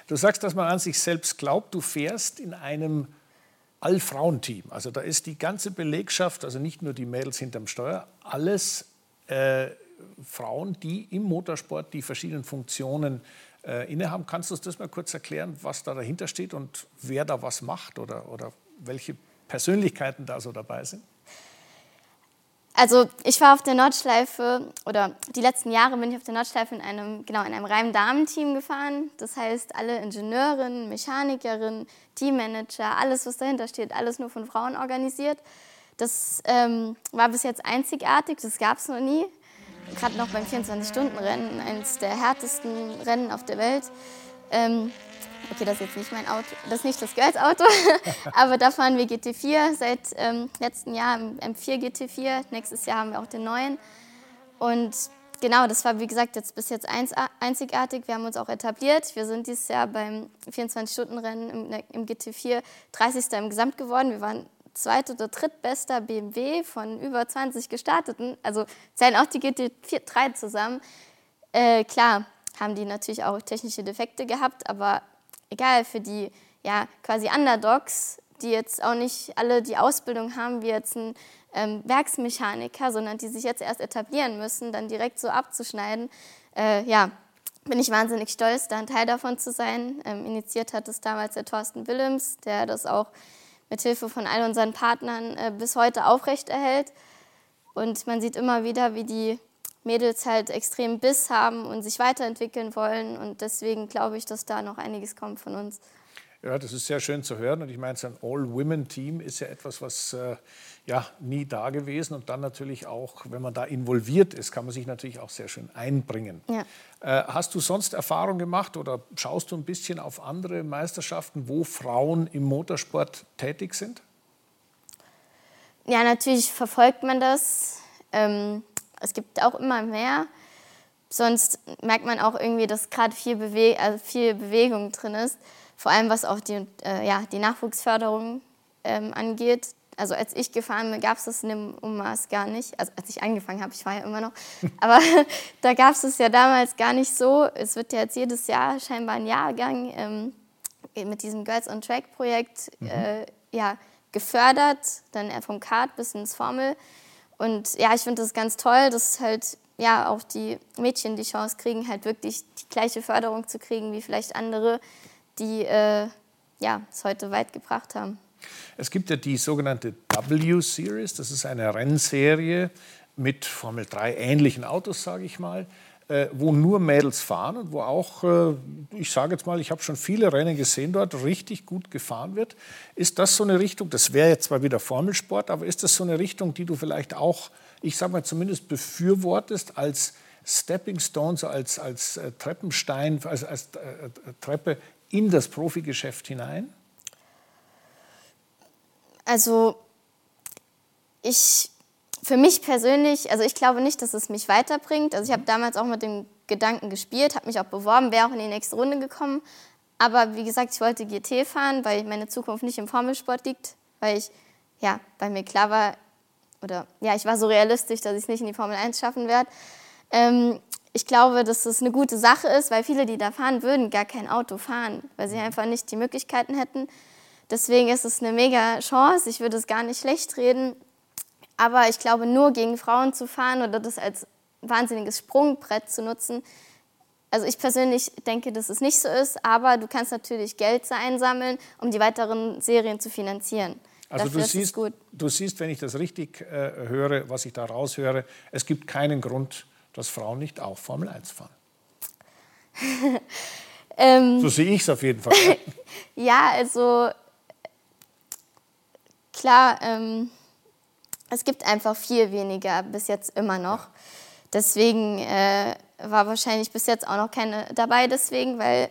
Du sagst, dass man an sich selbst glaubt. Du fährst in einem Allfrauenteam. Also da ist die ganze Belegschaft, also nicht nur die Mädels hinterm Steuer, alles äh, Frauen, die im Motorsport die verschiedenen Funktionen äh, innehaben. Kannst du uns das mal kurz erklären, was da dahinter steht und wer da was macht oder, oder welche Persönlichkeiten da so dabei sind? Also ich war auf der Nordschleife oder die letzten Jahre bin ich auf der Nordschleife in einem, genau, in einem reinen Damenteam gefahren. Das heißt, alle Ingenieurinnen, Mechanikerinnen, Teammanager, alles, was dahinter steht, alles nur von Frauen organisiert. Das ähm, war bis jetzt einzigartig, das gab es noch nie. Gerade noch beim 24-Stunden-Rennen, eines der härtesten Rennen auf der Welt. Ähm, okay, das ist jetzt nicht mein Auto, das ist nicht das Girls-Auto, aber da fahren wir GT4 seit ähm, letztem Jahr im M4 GT4. Nächstes Jahr haben wir auch den neuen. Und genau, das war wie gesagt jetzt bis jetzt einzigartig. Wir haben uns auch etabliert. Wir sind dieses Jahr beim 24-Stunden-Rennen im, im, GT4 30. im Gesamt geworden. Wir waren zweit- oder drittbester BMW von über 20 gestarteten. Also zählen auch die GT4 3 zusammen. Äh, klar haben die natürlich auch technische Defekte gehabt, aber egal, für die ja, quasi Underdogs, die jetzt auch nicht alle die Ausbildung haben wie jetzt ein ähm, Werksmechaniker, sondern die sich jetzt erst etablieren müssen, dann direkt so abzuschneiden. Äh, ja, bin ich wahnsinnig stolz, da ein Teil davon zu sein. Ähm, initiiert hat es damals der Thorsten Willems, der das auch mit Hilfe von all unseren Partnern äh, bis heute aufrechterhält. Und man sieht immer wieder, wie die Mädels halt extrem Biss haben und sich weiterentwickeln wollen. Und deswegen glaube ich, dass da noch einiges kommt von uns. Ja, das ist sehr schön zu hören. Und ich meine, so ein All-Women-Team ist ja etwas, was äh, ja nie da gewesen. Und dann natürlich auch, wenn man da involviert ist, kann man sich natürlich auch sehr schön einbringen. Ja. Äh, hast du sonst Erfahrung gemacht oder schaust du ein bisschen auf andere Meisterschaften, wo Frauen im Motorsport tätig sind? Ja, natürlich verfolgt man das. Ähm, es gibt auch immer mehr. Sonst merkt man auch irgendwie, dass gerade viel, Bewe also viel Bewegung drin ist. Vor allem was auch die, äh, ja, die Nachwuchsförderung ähm, angeht. Also als ich gefahren bin, gab es das in dem Ummaß gar nicht. Also als ich angefangen habe, ich war ja immer noch. Aber da gab es es ja damals gar nicht so. Es wird ja jetzt jedes Jahr scheinbar ein Jahrgang ähm, mit diesem Girls on Track Projekt mhm. äh, ja, gefördert, dann vom Kart bis ins Formel. Und ja, ich finde das ganz toll, dass halt ja auch die Mädchen die Chance kriegen, halt wirklich die gleiche Förderung zu kriegen wie vielleicht andere, die äh, ja, es heute weit gebracht haben. Es gibt ja die sogenannte W-Series, das ist eine Rennserie mit Formel 3 ähnlichen Autos, sage ich mal, äh, wo nur Mädels fahren und wo auch, äh, ich sage jetzt mal, ich habe schon viele Rennen gesehen dort, richtig gut gefahren wird. Ist das so eine Richtung, das wäre jetzt zwar wieder Formelsport, aber ist das so eine Richtung, die du vielleicht auch, ich sage mal zumindest befürwortest als Stepping Stone, so als, als äh, Treppenstein, als, als Treppe in das Profigeschäft hinein? Also ich für mich persönlich, also ich glaube nicht, dass es mich weiterbringt. Also ich habe damals auch mit dem Gedanken gespielt, habe mich auch beworben, wäre auch in die nächste Runde gekommen. Aber wie gesagt, ich wollte GT fahren, weil meine Zukunft nicht im Formelsport liegt, weil ich, ja, bei mir klar war, oder ja, ich war so realistisch, dass ich es nicht in die Formel 1 schaffen werde. Ähm, ich glaube, dass es eine gute Sache ist, weil viele, die da fahren, würden gar kein Auto fahren, weil sie einfach nicht die Möglichkeiten hätten. Deswegen ist es eine mega Chance. Ich würde es gar nicht schlecht reden. Aber ich glaube, nur gegen Frauen zu fahren oder das als wahnsinniges Sprungbrett zu nutzen, also ich persönlich denke, dass es nicht so ist, aber du kannst natürlich Geld einsammeln, um die weiteren Serien zu finanzieren. Also Dafür du siehst, du siehst, wenn ich das richtig äh, höre, was ich da raushöre, es gibt keinen Grund, dass Frauen nicht auch Formel 1 fahren. ähm, so sehe ich es auf jeden Fall. ja, also klar, ähm, es gibt einfach viel weniger bis jetzt immer noch. Deswegen äh, war wahrscheinlich bis jetzt auch noch keine dabei, deswegen, weil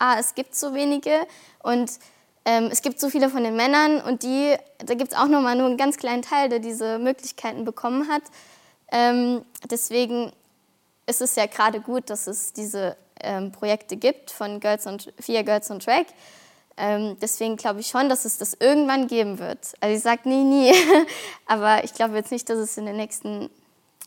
A, es gibt so wenige und ähm, es gibt so viele von den Männern und die, da gibt es auch noch mal nur einen ganz kleinen Teil, der diese Möglichkeiten bekommen hat. Ähm, deswegen ist es ja gerade gut, dass es diese ähm, Projekte gibt von Girls on, Via Girls on Track. Ähm, deswegen glaube ich schon, dass es das irgendwann geben wird. Also ich sage nie, nie, aber ich glaube jetzt nicht, dass es in den nächsten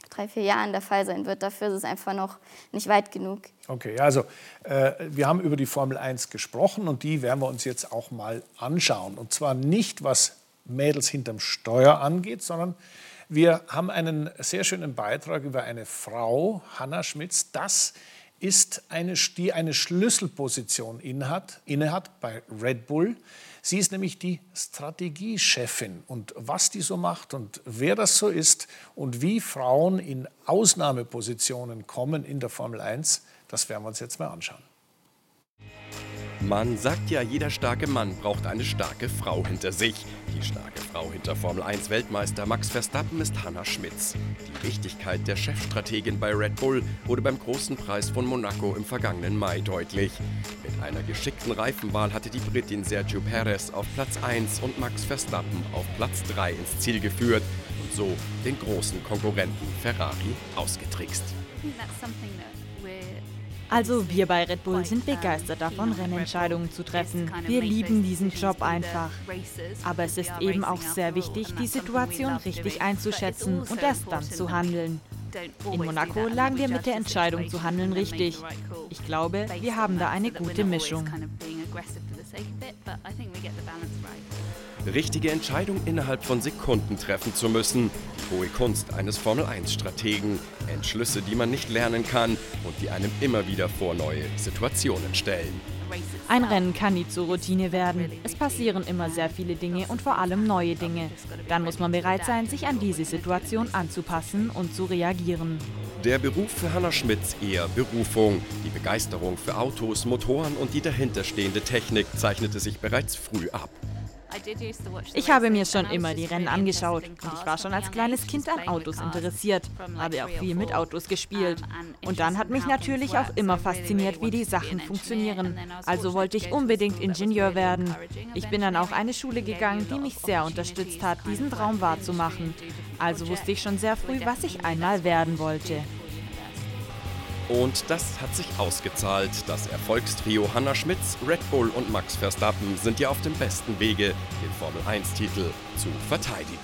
drei, vier Jahren der Fall sein wird. Dafür ist es einfach noch nicht weit genug. Okay, also äh, wir haben über die Formel 1 gesprochen und die werden wir uns jetzt auch mal anschauen. Und zwar nicht, was Mädels hinterm Steuer angeht, sondern wir haben einen sehr schönen Beitrag über eine Frau, Hanna Schmitz, das ist eine, die eine Schlüsselposition innehat, innehat bei Red Bull. Sie ist nämlich die Strategiechefin und was die so macht und wer das so ist und wie Frauen in Ausnahmepositionen kommen in der Formel 1, das werden wir uns jetzt mal anschauen. Man sagt ja, jeder starke Mann braucht eine starke Frau hinter sich. Die starke Frau hinter Formel 1 Weltmeister Max Verstappen ist Hannah Schmitz. Die Wichtigkeit der Chefstrategin bei Red Bull wurde beim großen Preis von Monaco im vergangenen Mai deutlich. Mit einer geschickten Reifenwahl hatte die Britin Sergio Perez auf Platz 1 und Max Verstappen auf Platz 3 ins Ziel geführt und so den großen Konkurrenten Ferrari ausgetrickst. Also wir bei Red Bull sind begeistert davon, Rennentscheidungen zu treffen. Wir lieben diesen Job einfach. Aber es ist eben auch sehr wichtig, die Situation richtig einzuschätzen und erst dann zu handeln. In Monaco lagen wir mit der Entscheidung zu handeln richtig. Ich glaube, wir haben da eine gute Mischung. Richtige Entscheidungen innerhalb von Sekunden treffen zu müssen. Die hohe Kunst eines Formel-1-Strategen. Entschlüsse, die man nicht lernen kann und die einem immer wieder vor neue Situationen stellen. Ein Rennen kann nie zur Routine werden. Es passieren immer sehr viele Dinge und vor allem neue Dinge. Dann muss man bereit sein, sich an diese Situation anzupassen und zu reagieren. Der Beruf für Hannah Schmitz eher Berufung. Die Begeisterung für Autos, Motoren und die dahinterstehende Technik zeichnete sich bereits früh ab. Ich habe mir schon immer die Rennen angeschaut und ich war schon als kleines Kind an Autos interessiert, habe auch viel mit Autos gespielt. Und dann hat mich natürlich auch immer fasziniert, wie die Sachen funktionieren. Also wollte ich unbedingt Ingenieur werden. Ich bin dann auch eine Schule gegangen, die mich sehr unterstützt hat, diesen Traum wahrzumachen. Also wusste ich schon sehr früh, was ich einmal werden wollte. Und das hat sich ausgezahlt. Das Erfolgstrio Hannah Schmitz, Red Bull und Max Verstappen sind ja auf dem besten Wege, den Formel-1-Titel zu verteidigen.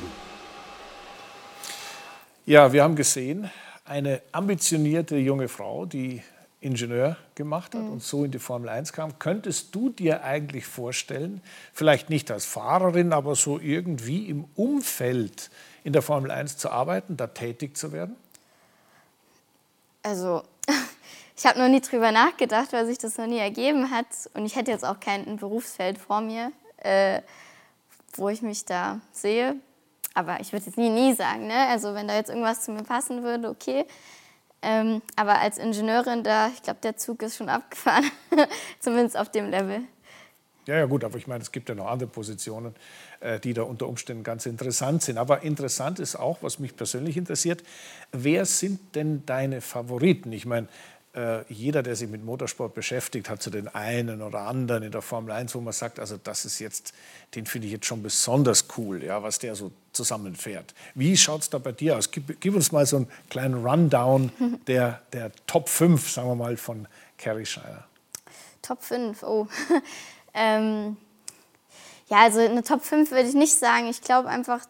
Ja, wir haben gesehen, eine ambitionierte junge Frau, die Ingenieur gemacht hat mhm. und so in die Formel 1 kam. Könntest du dir eigentlich vorstellen, vielleicht nicht als Fahrerin, aber so irgendwie im Umfeld in der Formel 1 zu arbeiten, da tätig zu werden? Also ich habe noch nie drüber nachgedacht, weil sich das noch nie ergeben hat. Und ich hätte jetzt auch kein Berufsfeld vor mir, äh, wo ich mich da sehe. Aber ich würde jetzt nie, nie sagen. Ne? Also wenn da jetzt irgendwas zu mir passen würde, okay. Ähm, aber als Ingenieurin da, ich glaube, der Zug ist schon abgefahren. Zumindest auf dem Level. Ja, ja, gut, aber ich meine, es gibt ja noch andere Positionen, äh, die da unter Umständen ganz interessant sind. Aber interessant ist auch, was mich persönlich interessiert, wer sind denn deine Favoriten? Ich meine, äh, jeder, der sich mit Motorsport beschäftigt, hat so den einen oder anderen in der Formel 1, wo man sagt, also das ist jetzt, den finde ich jetzt schon besonders cool, ja, was der so zusammenfährt. Wie schaut es da bei dir aus? Gib, gib, uns mal so einen kleinen Rundown der, der Top 5, sagen wir mal, von Carrie Scheiner. Top 5, oh. Ähm, ja, also eine Top 5 würde ich nicht sagen. Ich glaube einfach,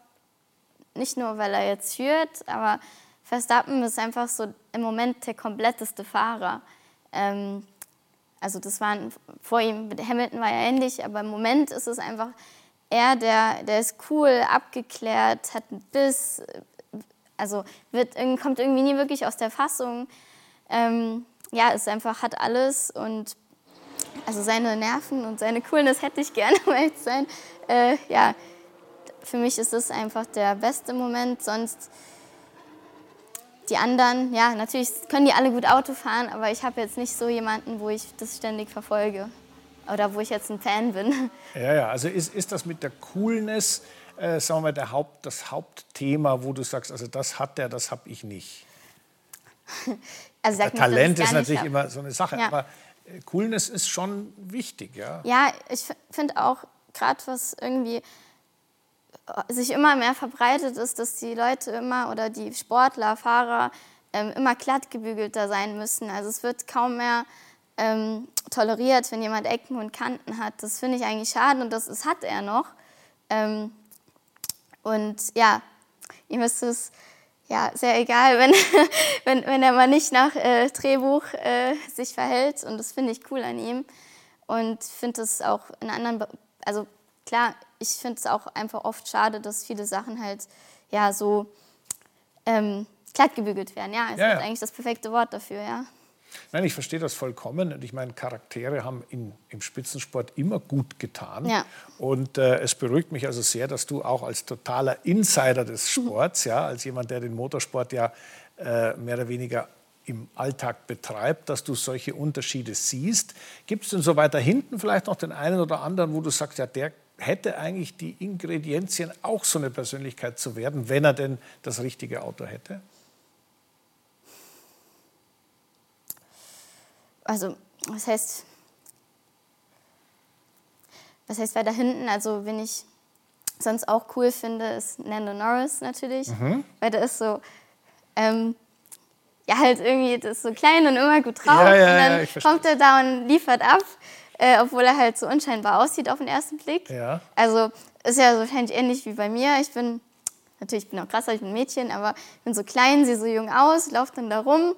nicht nur, weil er jetzt führt, aber Verstappen ist einfach so im Moment der kompletteste Fahrer. Ähm, also das waren vor ihm, Hamilton war ja ähnlich, aber im Moment ist es einfach er, der, der ist cool, abgeklärt, hat einen Biss, also wird, kommt irgendwie nie wirklich aus der Fassung. Ähm, ja, ist einfach, hat alles und also seine Nerven und seine Coolness hätte ich gerne, um ehrlich zu sein. Äh, ja, für mich ist das einfach der beste Moment. Sonst die anderen, ja, natürlich können die alle gut Auto fahren, aber ich habe jetzt nicht so jemanden, wo ich das ständig verfolge oder wo ich jetzt ein Fan bin. Ja, ja, also ist, ist das mit der Coolness, äh, sagen wir, der Haupt, das Hauptthema, wo du sagst, also das hat der, das habe ich nicht. Also Talent ist natürlich immer so eine Sache, ja. aber Coolness ist schon wichtig, ja. Ja, ich finde auch, gerade was irgendwie äh, sich immer mehr verbreitet ist, dass die Leute immer oder die Sportler, Fahrer ähm, immer glatt gebügelter sein müssen. Also es wird kaum mehr ähm, toleriert, wenn jemand Ecken und Kanten hat. Das finde ich eigentlich schade und das, das hat er noch. Ähm, und ja, ihm ist es ja, sehr egal, wenn, wenn, wenn er mal nicht nach äh, Drehbuch äh, sich verhält. Und das finde ich cool an ihm. Und finde es auch in anderen, Be also klar, ich finde es auch einfach oft schade, dass viele Sachen halt ja so ähm, glatt gebügelt werden. Ja, es ja, ist ja. eigentlich das perfekte Wort dafür, ja. Nein, ich verstehe das vollkommen. Und ich meine, Charaktere haben in, im Spitzensport immer gut getan. Ja. Und äh, es beruhigt mich also sehr, dass du auch als totaler Insider des Sports, ja, als jemand, der den Motorsport ja äh, mehr oder weniger im Alltag betreibt, dass du solche Unterschiede siehst. Gibt es denn so weiter hinten vielleicht noch den einen oder anderen, wo du sagst, ja, der hätte eigentlich die Ingredienzien, auch so eine Persönlichkeit zu werden, wenn er denn das richtige Auto hätte? Also, was heißt, was heißt weiter hinten? Also, wenn ich sonst auch cool finde, ist Nando Norris natürlich, mhm. weil der ist so, ähm, ja, halt irgendwie, das ist so klein und immer gut drauf. Ja, ja, und dann ja, kommt er da und liefert ab, äh, obwohl er halt so unscheinbar aussieht auf den ersten Blick. Ja. Also ist ja so wahrscheinlich ähnlich wie bei mir. Ich bin, natürlich, ich bin auch krasser, ich bin ein Mädchen, aber ich bin so klein, sehe so jung aus, laufe dann da rum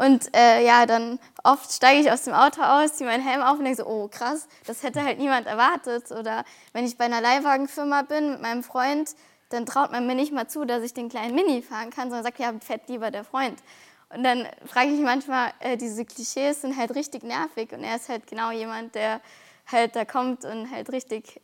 und äh, ja, dann oft steige ich aus dem Auto aus, ziehe meinen Helm auf und denke so, oh krass, das hätte halt niemand erwartet. Oder wenn ich bei einer Leihwagenfirma bin mit meinem Freund, dann traut man mir nicht mal zu, dass ich den kleinen Mini fahren kann, sondern sagt, ja, fährt lieber der Freund. Und dann frage ich manchmal, äh, diese Klischees sind halt richtig nervig und er ist halt genau jemand, der halt da kommt und halt richtig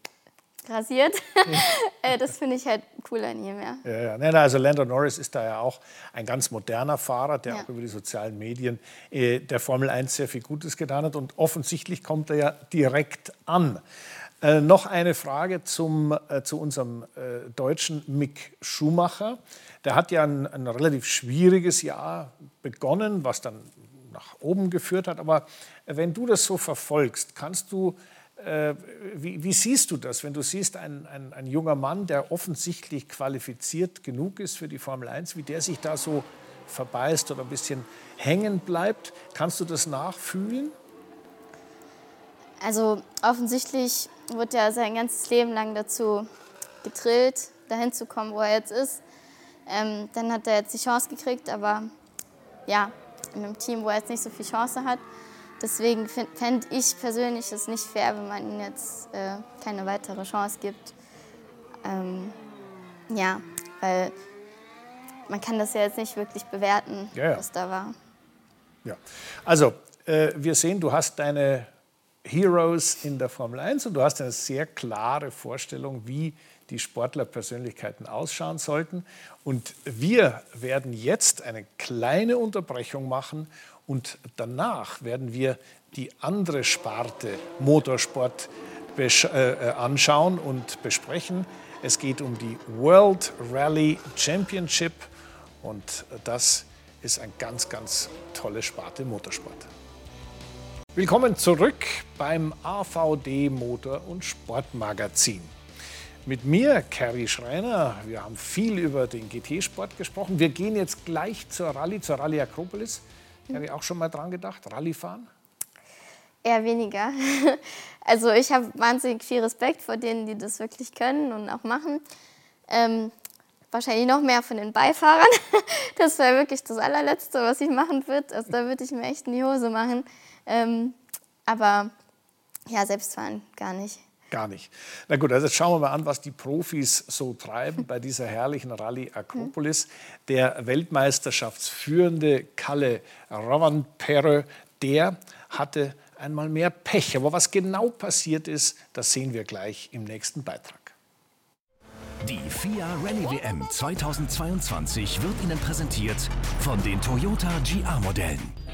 rasiert. äh, das finde ich halt cooler an ihm, ja. ja, ja. Also Lando Norris ist da ja auch ein ganz moderner Fahrer, der ja. auch über die sozialen Medien äh, der Formel 1 sehr viel Gutes getan hat. Und offensichtlich kommt er ja direkt an. Äh, noch eine Frage zum, äh, zu unserem äh, deutschen Mick Schumacher. Der hat ja ein, ein relativ schwieriges Jahr begonnen, was dann nach oben geführt hat. Aber wenn du das so verfolgst, kannst du wie, wie, siehst du das, wenn du siehst, ein, ein, ein, junger Mann, der offensichtlich qualifiziert genug ist für die Formel 1, wie der sich da so verbeißt oder ein bisschen hängen bleibt? Kannst du das nachfühlen? Also offensichtlich wird er sein ganzes Leben lang dazu getrillt, dahin zu kommen, wo er jetzt ist. Ähm, dann hat er jetzt die Chance gekriegt, aber ja, in einem Team, wo er jetzt nicht so viel Chance hat. Deswegen fände ich persönlich es nicht fair, wenn man ihm jetzt äh, keine weitere Chance gibt. Ähm, ja, weil man kann das ja jetzt nicht wirklich bewerten, ja, ja. was da war. Ja, also äh, wir sehen, du hast deine Heroes in der Formel 1 und du hast eine sehr klare Vorstellung, wie die Sportlerpersönlichkeiten ausschauen sollten. Und wir werden jetzt eine kleine Unterbrechung machen und danach werden wir die andere Sparte Motorsport äh, äh, anschauen und besprechen. Es geht um die World Rally Championship und das ist eine ganz, ganz tolle Sparte Motorsport. Willkommen zurück beim AVD Motor- und Sportmagazin. Mit mir, Kerry Schreiner. Wir haben viel über den GT-Sport gesprochen. Wir gehen jetzt gleich zur Rallye, zur Rallye Akropolis. Habe ich auch schon mal dran gedacht, Rallye fahren? Eher weniger. Also ich habe wahnsinnig viel Respekt vor denen, die das wirklich können und auch machen. Ähm, wahrscheinlich noch mehr von den Beifahrern. Das wäre wirklich das allerletzte, was ich machen würde. Also da würde ich mir echt in die Hose machen. Ähm, aber ja, selbst fahren gar nicht. Gar nicht. Na gut, also jetzt schauen wir mal an, was die Profis so treiben bei dieser herrlichen Rallye Akropolis. Der Weltmeisterschaftsführende Kalle Rovanperä, der hatte einmal mehr Pech. Aber was genau passiert ist, das sehen wir gleich im nächsten Beitrag. Die FIA Rallye WM 2022 wird Ihnen präsentiert von den Toyota GR-Modellen.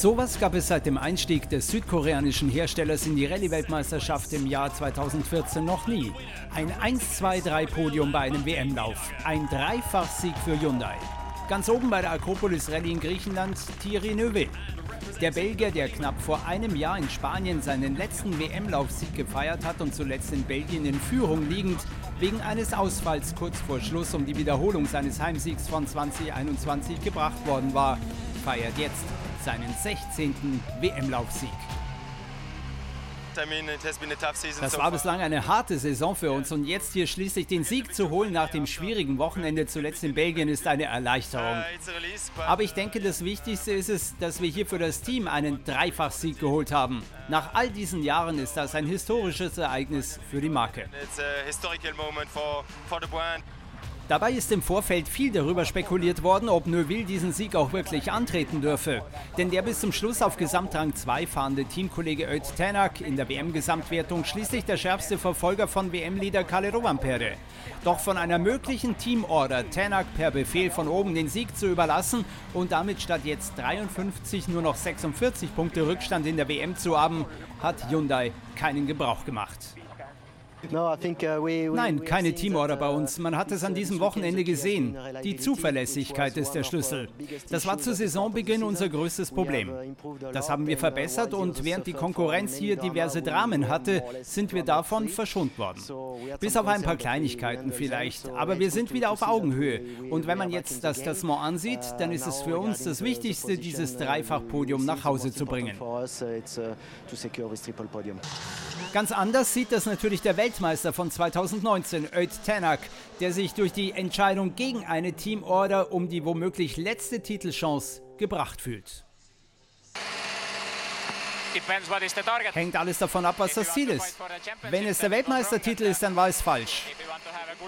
Sowas gab es seit dem Einstieg des südkoreanischen Herstellers in die Rallye-Weltmeisterschaft im Jahr 2014 noch nie. Ein 1-2-3-Podium bei einem WM-Lauf. Ein Dreifachsieg für Hyundai. Ganz oben bei der Akropolis Rallye in Griechenland Thierry Neuville. Der Belgier, der knapp vor einem Jahr in Spanien seinen letzten WM-Laufsieg gefeiert hat und zuletzt in Belgien in Führung liegend, wegen eines Ausfalls kurz vor Schluss um die Wiederholung seines Heimsiegs von 2021 gebracht worden war, feiert jetzt seinen 16. WM-Laufsieg. Das war bislang eine harte Saison für uns und jetzt hier schließlich den Sieg zu holen nach dem schwierigen Wochenende zuletzt in Belgien ist eine Erleichterung. Aber ich denke, das Wichtigste ist es, dass wir hier für das Team einen Dreifachsieg geholt haben. Nach all diesen Jahren ist das ein historisches Ereignis für die Marke. Dabei ist im Vorfeld viel darüber spekuliert worden, ob Neuville diesen Sieg auch wirklich antreten dürfe. Denn der bis zum Schluss auf Gesamtrang 2 fahrende Teamkollege Öt Tänak in der WM-Gesamtwertung schließlich der schärfste Verfolger von WM-Leader Kalle Rovanperä. Doch von einer möglichen Teamorder Tänak per Befehl von oben den Sieg zu überlassen und damit statt jetzt 53 nur noch 46 Punkte Rückstand in der WM zu haben, hat Hyundai keinen Gebrauch gemacht. Uh, Nein, keine Teamorder bei uns. Man hat es an diesem Wochenende gesehen. Die Zuverlässigkeit ist der Schlüssel. Das war zu Saisonbeginn unser größtes Problem. Das haben wir verbessert und während die Konkurrenz hier diverse Dramen hatte, sind wir davon verschont worden. Bis auf ein paar Kleinigkeiten vielleicht. Aber wir sind wieder auf Augenhöhe. Und wenn man jetzt das Tassement ansieht, dann ist es für uns das Wichtigste, dieses Dreifachpodium nach Hause zu bringen. Ganz anders sieht das natürlich der Weltmeister von 2019, Öt Tanak, der sich durch die Entscheidung gegen eine Teamorder um die womöglich letzte Titelchance gebracht fühlt. Hängt alles davon ab, was das Ziel ist. Wenn es der Weltmeistertitel ist, dann war es falsch.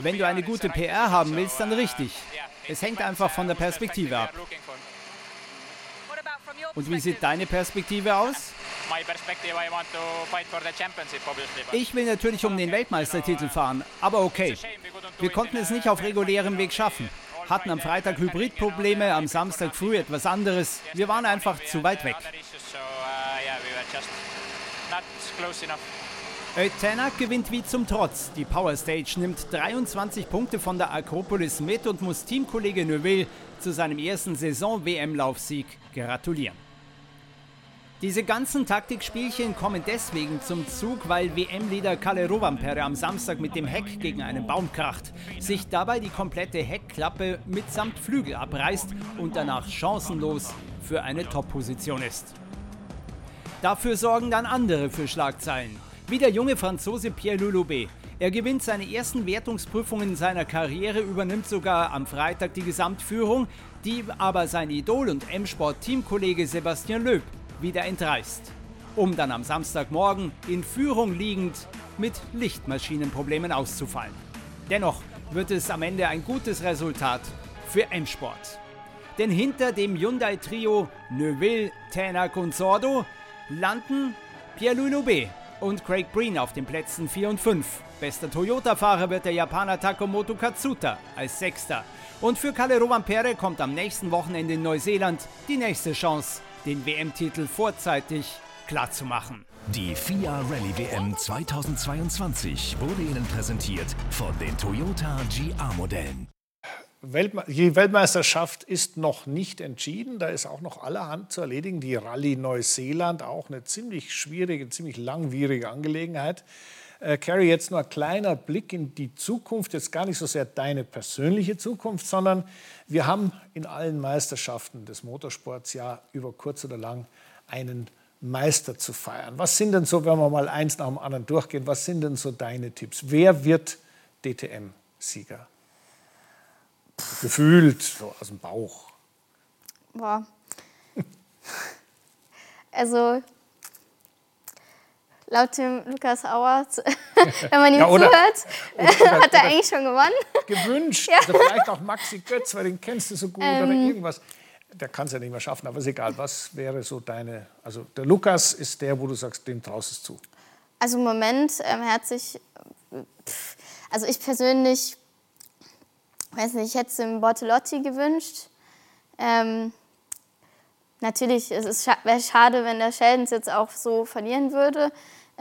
Wenn du eine gute PR haben willst, dann richtig. Es hängt einfach von der Perspektive ab. Und wie sieht deine Perspektive aus? Ich will natürlich um den Weltmeistertitel fahren, aber okay. Wir konnten es nicht auf regulärem Weg schaffen. Hatten am Freitag Hybridprobleme, am Samstag früh etwas anderes. Wir waren einfach zu weit weg. Ötenak gewinnt wie zum Trotz. Die Power Stage nimmt 23 Punkte von der Akropolis mit und muss Teamkollege Neuville zu seinem ersten Saison-WM-Laufsieg gratulieren. Diese ganzen Taktikspielchen kommen deswegen zum Zug, weil WM-Leader Kalle Rovanperä am Samstag mit dem Heck gegen einen Baum kracht, sich dabei die komplette Heckklappe mitsamt Flügel abreißt und danach chancenlos für eine Top-Position ist. Dafür sorgen dann andere für Schlagzeilen, wie der junge Franzose Pierre Lulubé. Er gewinnt seine ersten Wertungsprüfungen in seiner Karriere, übernimmt sogar am Freitag die Gesamtführung, die aber sein Idol und M-Sport-Teamkollege Sebastian Loeb wieder entreißt, um dann am Samstagmorgen in Führung liegend mit Lichtmaschinenproblemen auszufallen. Dennoch wird es am Ende ein gutes Resultat für M-Sport. Denn hinter dem Hyundai-Trio Neuville, Tänak und Sordo landen Pierre-Louis B und Craig Breen auf den Plätzen 4 und 5. Bester Toyota-Fahrer wird der Japaner Takomoto Katsuta als Sechster. Und für Kalle Rovanperä kommt am nächsten Wochenende in Neuseeland die nächste Chance den WM-Titel vorzeitig klarzumachen. Die FIA Rallye WM 2022 wurde Ihnen präsentiert von den Toyota GR-Modellen. die Weltmeisterschaft ist noch nicht entschieden. Da ist auch noch allerhand zu erledigen. Die Rallye Neuseeland, auch eine ziemlich schwierige, ziemlich langwierige Angelegenheit. Äh, Carrie, jetzt nur ein kleiner Blick in die Zukunft, jetzt gar nicht so sehr deine persönliche Zukunft, sondern wir haben in allen Meisterschaften des Motorsports ja über kurz oder lang einen Meister zu feiern. Was sind denn so, wenn wir mal eins nach dem anderen durchgehen, was sind denn so deine Tipps? Wer wird DTM-Sieger? Gefühlt, so aus dem Bauch. Boah. Also laut dem Lukas Auer, wenn man ihm ja, oder, zuhört, oder, hat er eigentlich schon gewonnen. Gewünscht. Ja. Also vielleicht auch Maxi Götz, weil den kennst du so gut ähm, oder irgendwas. Der kann es ja nicht mehr schaffen, aber ist egal. Was wäre so deine. Also der Lukas ist der, wo du sagst, dem traust es zu. Also im Moment ähm, hat sich. Also ich persönlich, weiß nicht, ich hätte es dem Bortolotti gewünscht. Ähm, natürlich, es ist wäre schade, wenn der Sheldons jetzt auch so verlieren würde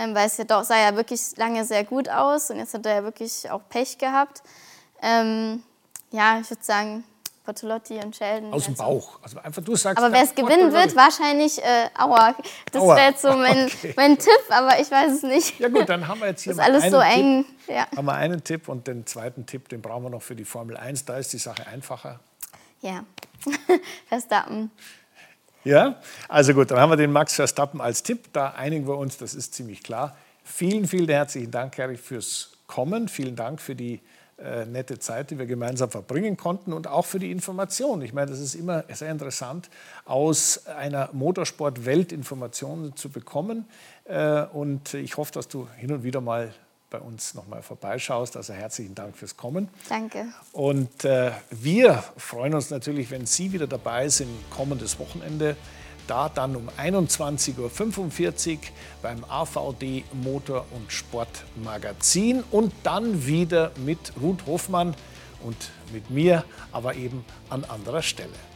ähm, weil es ja doch, sah ja wirklich lange sehr gut aus und jetzt hat er ja wirklich auch Pech gehabt. Ähm, ja, ich würde sagen, Bortolotti und Sheldon. Aus dem also. Bauch. Also einfach du sagst. Aber wer es gewinnen wird, wahrscheinlich äh, Auer. Das wäre jetzt so mein, okay. mein Tipp, aber ich weiß es nicht. Ja gut, dann haben wir jetzt hier das ist alles so eng. Ja. Haben wir einen Tipp und den zweiten Tipp, den brauchen wir noch für die Formel 1. Da ist die Sache einfacher. Ja, Verstappen. Ja, also gut, dann haben wir den Max Verstappen als Tipp. Da einigen wir uns, das ist ziemlich klar. Vielen, vielen herzlichen Dank, Harry, fürs Kommen. Vielen Dank für die äh, nette Zeit, die wir gemeinsam verbringen konnten und auch für die Information. Ich meine, das ist immer sehr interessant, aus einer Motorsport-Welt Informationen zu bekommen. Äh, und ich hoffe, dass du hin und wieder mal bei uns nochmal vorbeischaust. Also herzlichen Dank fürs Kommen. Danke. Und äh, wir freuen uns natürlich, wenn Sie wieder dabei sind, kommendes Wochenende. Da dann um 21.45 Uhr beim AVD Motor- und Sportmagazin und dann wieder mit Ruth Hofmann und mit mir, aber eben an anderer Stelle.